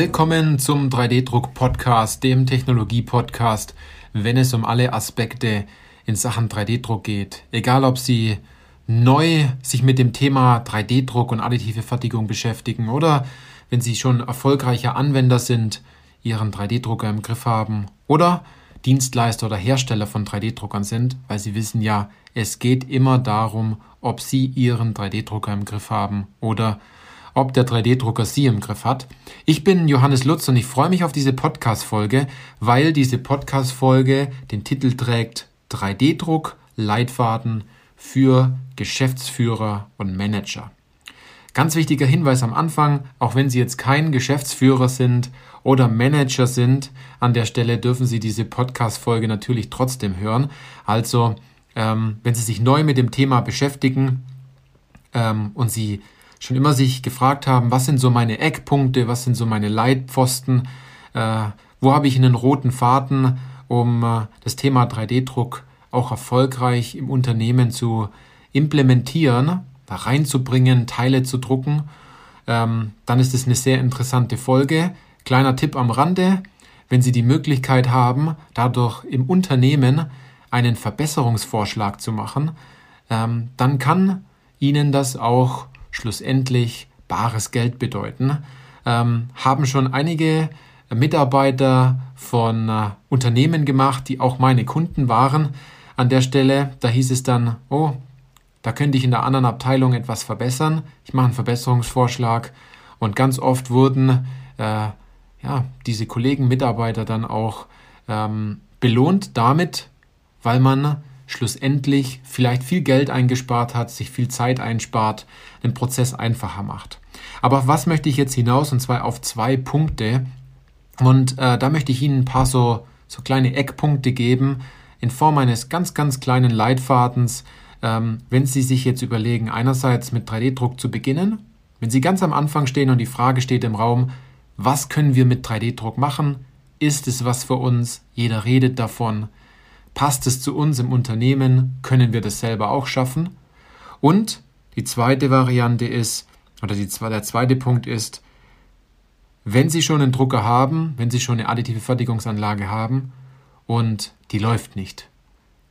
Willkommen zum 3D-Druck-Podcast, dem Technologie-Podcast, wenn es um alle Aspekte in Sachen 3D-Druck geht. Egal, ob Sie neu sich mit dem Thema 3D-Druck und additive Fertigung beschäftigen oder wenn Sie schon erfolgreicher Anwender sind, Ihren 3D-Drucker im Griff haben oder Dienstleister oder Hersteller von 3D-Druckern sind, weil Sie wissen ja, es geht immer darum, ob Sie Ihren 3D-Drucker im Griff haben oder ob der 3D-Drucker Sie im Griff hat. Ich bin Johannes Lutz und ich freue mich auf diese Podcast-Folge, weil diese Podcast-Folge den Titel trägt 3D-Druck, Leitfaden für Geschäftsführer und Manager. Ganz wichtiger Hinweis am Anfang, auch wenn Sie jetzt kein Geschäftsführer sind oder Manager sind, an der Stelle dürfen Sie diese Podcast-Folge natürlich trotzdem hören. Also, ähm, wenn Sie sich neu mit dem Thema beschäftigen ähm, und Sie schon immer sich gefragt haben, was sind so meine Eckpunkte, was sind so meine Leitpfosten, äh, wo habe ich einen roten Faden, um äh, das Thema 3D-Druck auch erfolgreich im Unternehmen zu implementieren, da reinzubringen, Teile zu drucken, ähm, dann ist es eine sehr interessante Folge. Kleiner Tipp am Rande, wenn Sie die Möglichkeit haben, dadurch im Unternehmen einen Verbesserungsvorschlag zu machen, ähm, dann kann Ihnen das auch schlussendlich bares Geld bedeuten. Ähm, haben schon einige Mitarbeiter von äh, Unternehmen gemacht, die auch meine Kunden waren. An der Stelle, da hieß es dann, oh, da könnte ich in der anderen Abteilung etwas verbessern. Ich mache einen Verbesserungsvorschlag und ganz oft wurden äh, ja, diese Kollegen, Mitarbeiter dann auch ähm, belohnt damit, weil man schlussendlich vielleicht viel Geld eingespart hat, sich viel Zeit einspart, den Prozess einfacher macht. Aber auf was möchte ich jetzt hinaus? Und zwar auf zwei Punkte. Und äh, da möchte ich Ihnen ein paar so, so kleine Eckpunkte geben in Form eines ganz, ganz kleinen Leitfadens, ähm, wenn Sie sich jetzt überlegen, einerseits mit 3D-Druck zu beginnen, wenn Sie ganz am Anfang stehen und die Frage steht im Raum, was können wir mit 3D-Druck machen? Ist es was für uns? Jeder redet davon. Passt es zu uns im Unternehmen? Können wir das selber auch schaffen? Und die zweite Variante ist, oder die, der zweite Punkt ist, wenn Sie schon einen Drucker haben, wenn Sie schon eine additive Fertigungsanlage haben und die läuft nicht,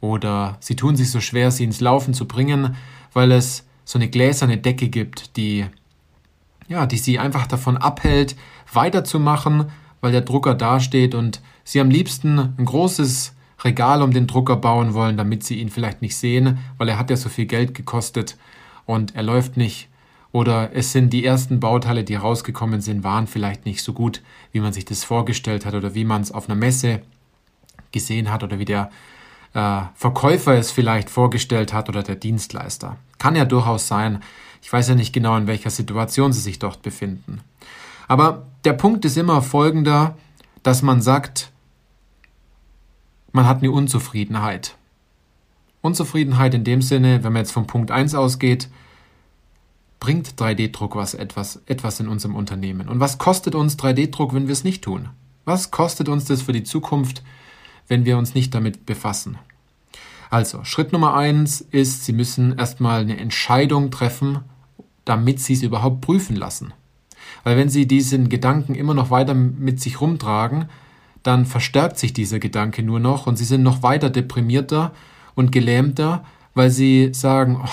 oder Sie tun sich so schwer, sie ins Laufen zu bringen, weil es so eine gläserne Decke gibt, die, ja, die Sie einfach davon abhält, weiterzumachen, weil der Drucker dasteht und Sie am liebsten ein großes Regal um den Drucker bauen wollen, damit Sie ihn vielleicht nicht sehen, weil er hat ja so viel Geld gekostet und er läuft nicht. Oder es sind die ersten Bauteile, die rausgekommen sind, waren vielleicht nicht so gut, wie man sich das vorgestellt hat oder wie man es auf einer Messe gesehen hat oder wie der äh, Verkäufer es vielleicht vorgestellt hat oder der Dienstleister. Kann ja durchaus sein. Ich weiß ja nicht genau, in welcher Situation sie sich dort befinden. Aber der Punkt ist immer folgender, dass man sagt, man hat eine Unzufriedenheit. Unzufriedenheit in dem Sinne, wenn man jetzt vom Punkt 1 ausgeht, bringt 3D-Druck was etwas, etwas in unserem Unternehmen? Und was kostet uns 3D-Druck, wenn wir es nicht tun? Was kostet uns das für die Zukunft, wenn wir uns nicht damit befassen? Also, Schritt Nummer eins ist, Sie müssen erstmal eine Entscheidung treffen, damit Sie es überhaupt prüfen lassen. Weil wenn Sie diesen Gedanken immer noch weiter mit sich rumtragen, dann verstärkt sich dieser Gedanke nur noch und Sie sind noch weiter deprimierter und gelähmter, weil Sie sagen, oh,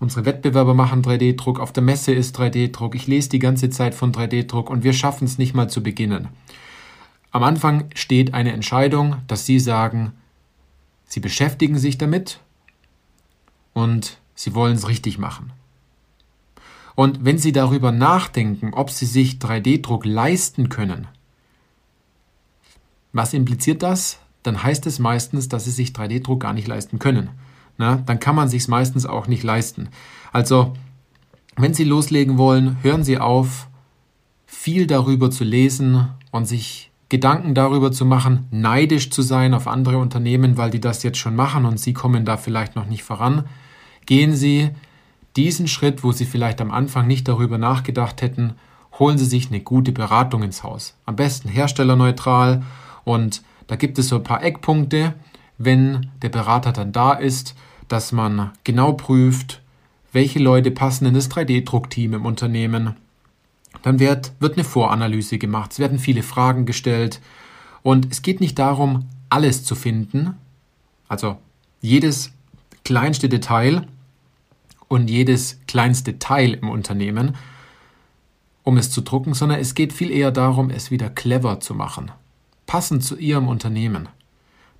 unsere Wettbewerber machen 3D-Druck, auf der Messe ist 3D-Druck, ich lese die ganze Zeit von 3D-Druck und wir schaffen es nicht mal zu beginnen. Am Anfang steht eine Entscheidung, dass Sie sagen, Sie beschäftigen sich damit und Sie wollen es richtig machen. Und wenn Sie darüber nachdenken, ob Sie sich 3D-Druck leisten können, was impliziert das? Dann heißt es meistens, dass Sie sich 3D-Druck gar nicht leisten können. Na, dann kann man sich meistens auch nicht leisten. Also, wenn Sie loslegen wollen, hören Sie auf, viel darüber zu lesen und sich Gedanken darüber zu machen, neidisch zu sein auf andere Unternehmen, weil die das jetzt schon machen und Sie kommen da vielleicht noch nicht voran. Gehen Sie diesen Schritt, wo Sie vielleicht am Anfang nicht darüber nachgedacht hätten, holen Sie sich eine gute Beratung ins Haus. Am besten herstellerneutral und da gibt es so ein paar Eckpunkte, wenn der Berater dann da ist, dass man genau prüft, welche Leute passen in das 3D-Druckteam im Unternehmen, Dann wird, wird eine Voranalyse gemacht, es werden viele Fragen gestellt. Und es geht nicht darum, alles zu finden, also jedes kleinste Detail und jedes kleinste Teil im Unternehmen, um es zu drucken, sondern es geht viel eher darum, es wieder clever zu machen, passend zu Ihrem Unternehmen,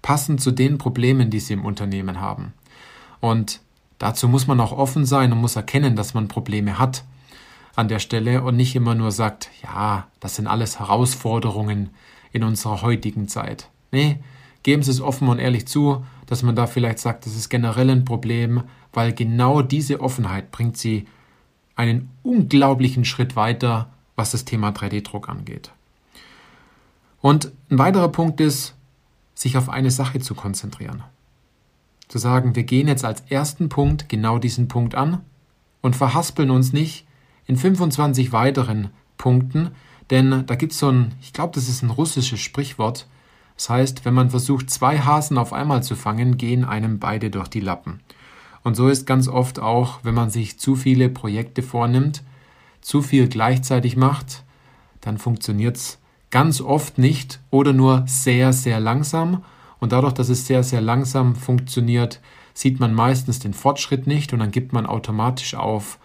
passend zu den Problemen, die Sie im Unternehmen haben. Und dazu muss man auch offen sein und muss erkennen, dass man Probleme hat an der Stelle und nicht immer nur sagt, ja, das sind alles Herausforderungen in unserer heutigen Zeit. Nee, geben Sie es offen und ehrlich zu, dass man da vielleicht sagt, das ist generell ein Problem, weil genau diese Offenheit bringt Sie einen unglaublichen Schritt weiter, was das Thema 3D-Druck angeht. Und ein weiterer Punkt ist, sich auf eine Sache zu konzentrieren. Zu sagen, wir gehen jetzt als ersten Punkt genau diesen Punkt an und verhaspeln uns nicht in 25 weiteren Punkten, denn da gibt es so ein, ich glaube, das ist ein russisches Sprichwort. Das heißt, wenn man versucht, zwei Hasen auf einmal zu fangen, gehen einem beide durch die Lappen. Und so ist ganz oft auch, wenn man sich zu viele Projekte vornimmt, zu viel gleichzeitig macht, dann funktioniert es ganz oft nicht oder nur sehr, sehr langsam. Und dadurch, dass es sehr, sehr langsam funktioniert, sieht man meistens den Fortschritt nicht und dann gibt man automatisch auf,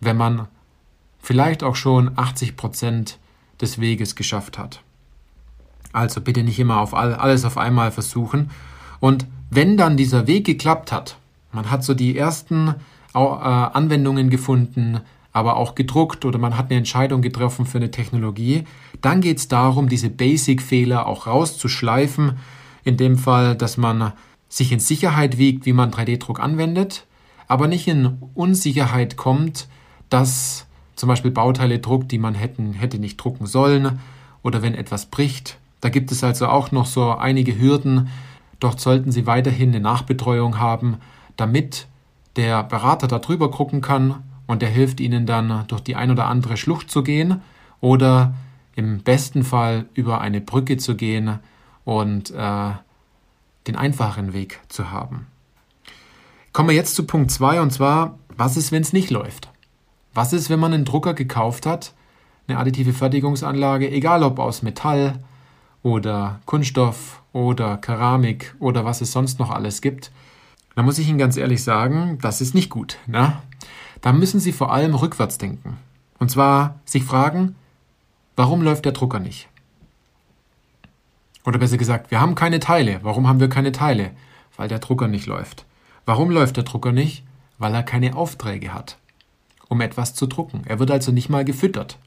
wenn man vielleicht auch schon 80 Prozent des Weges geschafft hat. Also bitte nicht immer auf alles auf einmal versuchen. Und wenn dann dieser Weg geklappt hat, man hat so die ersten äh, Anwendungen gefunden, aber auch gedruckt oder man hat eine Entscheidung getroffen für eine Technologie, dann geht es darum, diese Basic-Fehler auch rauszuschleifen. In dem Fall, dass man sich in Sicherheit wiegt, wie man 3D-Druck anwendet, aber nicht in Unsicherheit kommt, dass zum Beispiel Bauteile druckt, die man hätten, hätte nicht drucken sollen oder wenn etwas bricht. Da gibt es also auch noch so einige Hürden. Dort sollten Sie weiterhin eine Nachbetreuung haben, damit der Berater da drüber gucken kann und der hilft Ihnen dann durch die ein oder andere Schlucht zu gehen oder im besten Fall über eine Brücke zu gehen und äh, den einfachen Weg zu haben. Kommen wir jetzt zu Punkt 2 und zwar, was ist, wenn es nicht läuft? Was ist, wenn man einen Drucker gekauft hat, eine additive Fertigungsanlage, egal ob aus Metall oder Kunststoff oder Keramik oder was es sonst noch alles gibt, da muss ich Ihnen ganz ehrlich sagen, das ist nicht gut. Ne? Da müssen Sie vor allem rückwärts denken. Und zwar sich fragen, warum läuft der Drucker nicht? Oder besser gesagt, wir haben keine Teile. Warum haben wir keine Teile? Weil der Drucker nicht läuft. Warum läuft der Drucker nicht? Weil er keine Aufträge hat, um etwas zu drucken. Er wird also nicht mal gefüttert.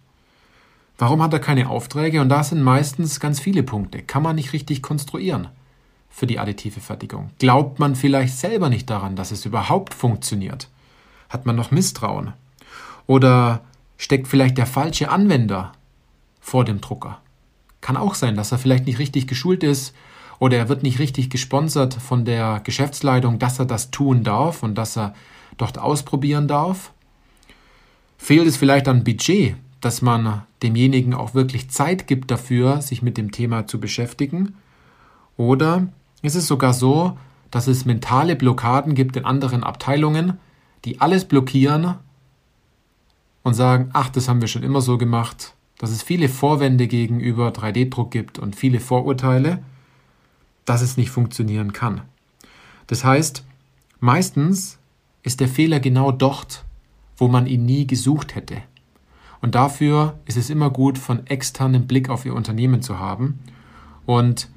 Warum hat er keine Aufträge? Und da sind meistens ganz viele Punkte. Kann man nicht richtig konstruieren für die additive Fertigung? Glaubt man vielleicht selber nicht daran, dass es überhaupt funktioniert? Hat man noch Misstrauen? Oder steckt vielleicht der falsche Anwender vor dem Drucker? Kann auch sein, dass er vielleicht nicht richtig geschult ist oder er wird nicht richtig gesponsert von der Geschäftsleitung, dass er das tun darf und dass er dort ausprobieren darf. Fehlt es vielleicht an Budget, dass man demjenigen auch wirklich Zeit gibt dafür, sich mit dem Thema zu beschäftigen? Oder ist es sogar so, dass es mentale Blockaden gibt in anderen Abteilungen, die alles blockieren und sagen, ach, das haben wir schon immer so gemacht, dass es viele Vorwände gegenüber 3D-Druck gibt und viele Vorurteile, dass es nicht funktionieren kann. Das heißt, meistens ist der Fehler genau dort, wo man ihn nie gesucht hätte. Und dafür ist es immer gut, von externem Blick auf Ihr Unternehmen zu haben und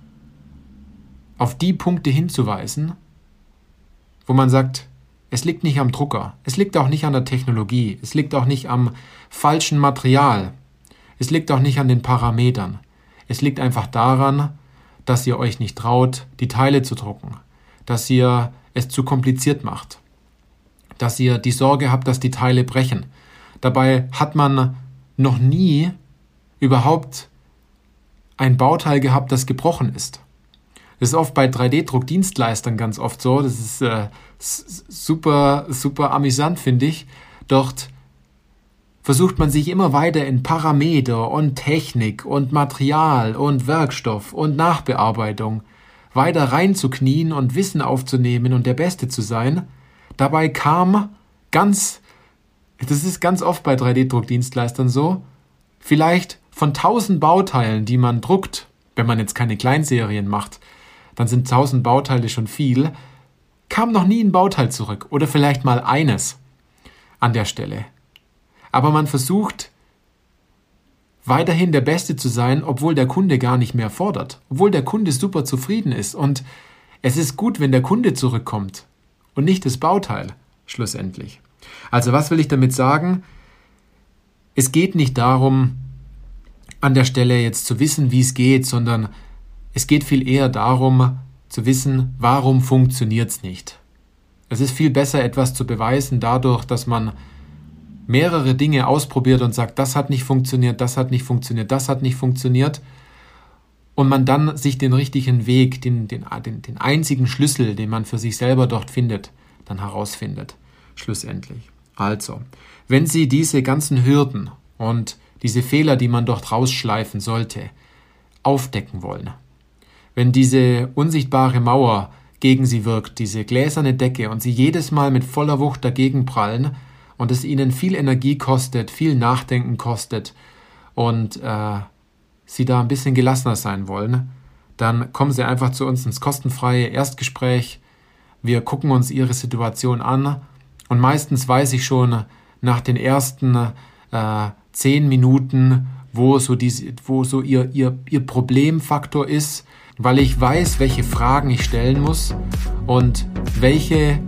auf die Punkte hinzuweisen, wo man sagt, es liegt nicht am Drucker, es liegt auch nicht an der Technologie, es liegt auch nicht am falschen Material, es liegt auch nicht an den Parametern. Es liegt einfach daran, dass ihr euch nicht traut, die Teile zu drucken, dass ihr es zu kompliziert macht, dass ihr die Sorge habt, dass die Teile brechen. Dabei hat man noch nie überhaupt ein Bauteil gehabt, das gebrochen ist. Das ist oft bei 3D-Druckdienstleistern ganz oft so. Das ist äh, super, super amüsant, finde ich. Dort versucht man sich immer weiter in Parameter und Technik und Material und Werkstoff und Nachbearbeitung weiter reinzuknien und Wissen aufzunehmen und der Beste zu sein. Dabei kam ganz, das ist ganz oft bei 3D-Druckdienstleistern so, vielleicht von tausend Bauteilen, die man druckt, wenn man jetzt keine Kleinserien macht, dann sind tausend Bauteile schon viel, kam noch nie ein Bauteil zurück oder vielleicht mal eines an der Stelle. Aber man versucht weiterhin der Beste zu sein, obwohl der Kunde gar nicht mehr fordert, obwohl der Kunde super zufrieden ist. Und es ist gut, wenn der Kunde zurückkommt und nicht das Bauteil schlussendlich. Also was will ich damit sagen? Es geht nicht darum, an der Stelle jetzt zu wissen, wie es geht, sondern es geht viel eher darum, zu wissen, warum funktioniert es nicht. Es ist viel besser, etwas zu beweisen dadurch, dass man mehrere Dinge ausprobiert und sagt, das hat nicht funktioniert, das hat nicht funktioniert, das hat nicht funktioniert. Und man dann sich den richtigen Weg, den, den, den, den einzigen Schlüssel, den man für sich selber dort findet, dann herausfindet. Schlussendlich. Also, wenn Sie diese ganzen Hürden und diese Fehler, die man dort rausschleifen sollte, aufdecken wollen, wenn diese unsichtbare Mauer gegen Sie wirkt, diese gläserne Decke und Sie jedes Mal mit voller Wucht dagegen prallen und es Ihnen viel Energie kostet, viel Nachdenken kostet und äh, Sie da ein bisschen gelassener sein wollen, dann kommen Sie einfach zu uns ins kostenfreie Erstgespräch. Wir gucken uns Ihre Situation an und meistens weiß ich schon nach den ersten äh, zehn Minuten, wo so, diese, wo so ihr, ihr, ihr Problemfaktor ist, weil ich weiß, welche Fragen ich stellen muss und welche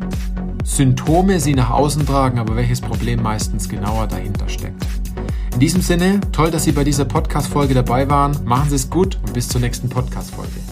Symptome sie nach außen tragen, aber welches Problem meistens genauer dahinter steckt. In diesem Sinne, toll, dass Sie bei dieser Podcast-Folge dabei waren. Machen Sie es gut und bis zur nächsten Podcast-Folge.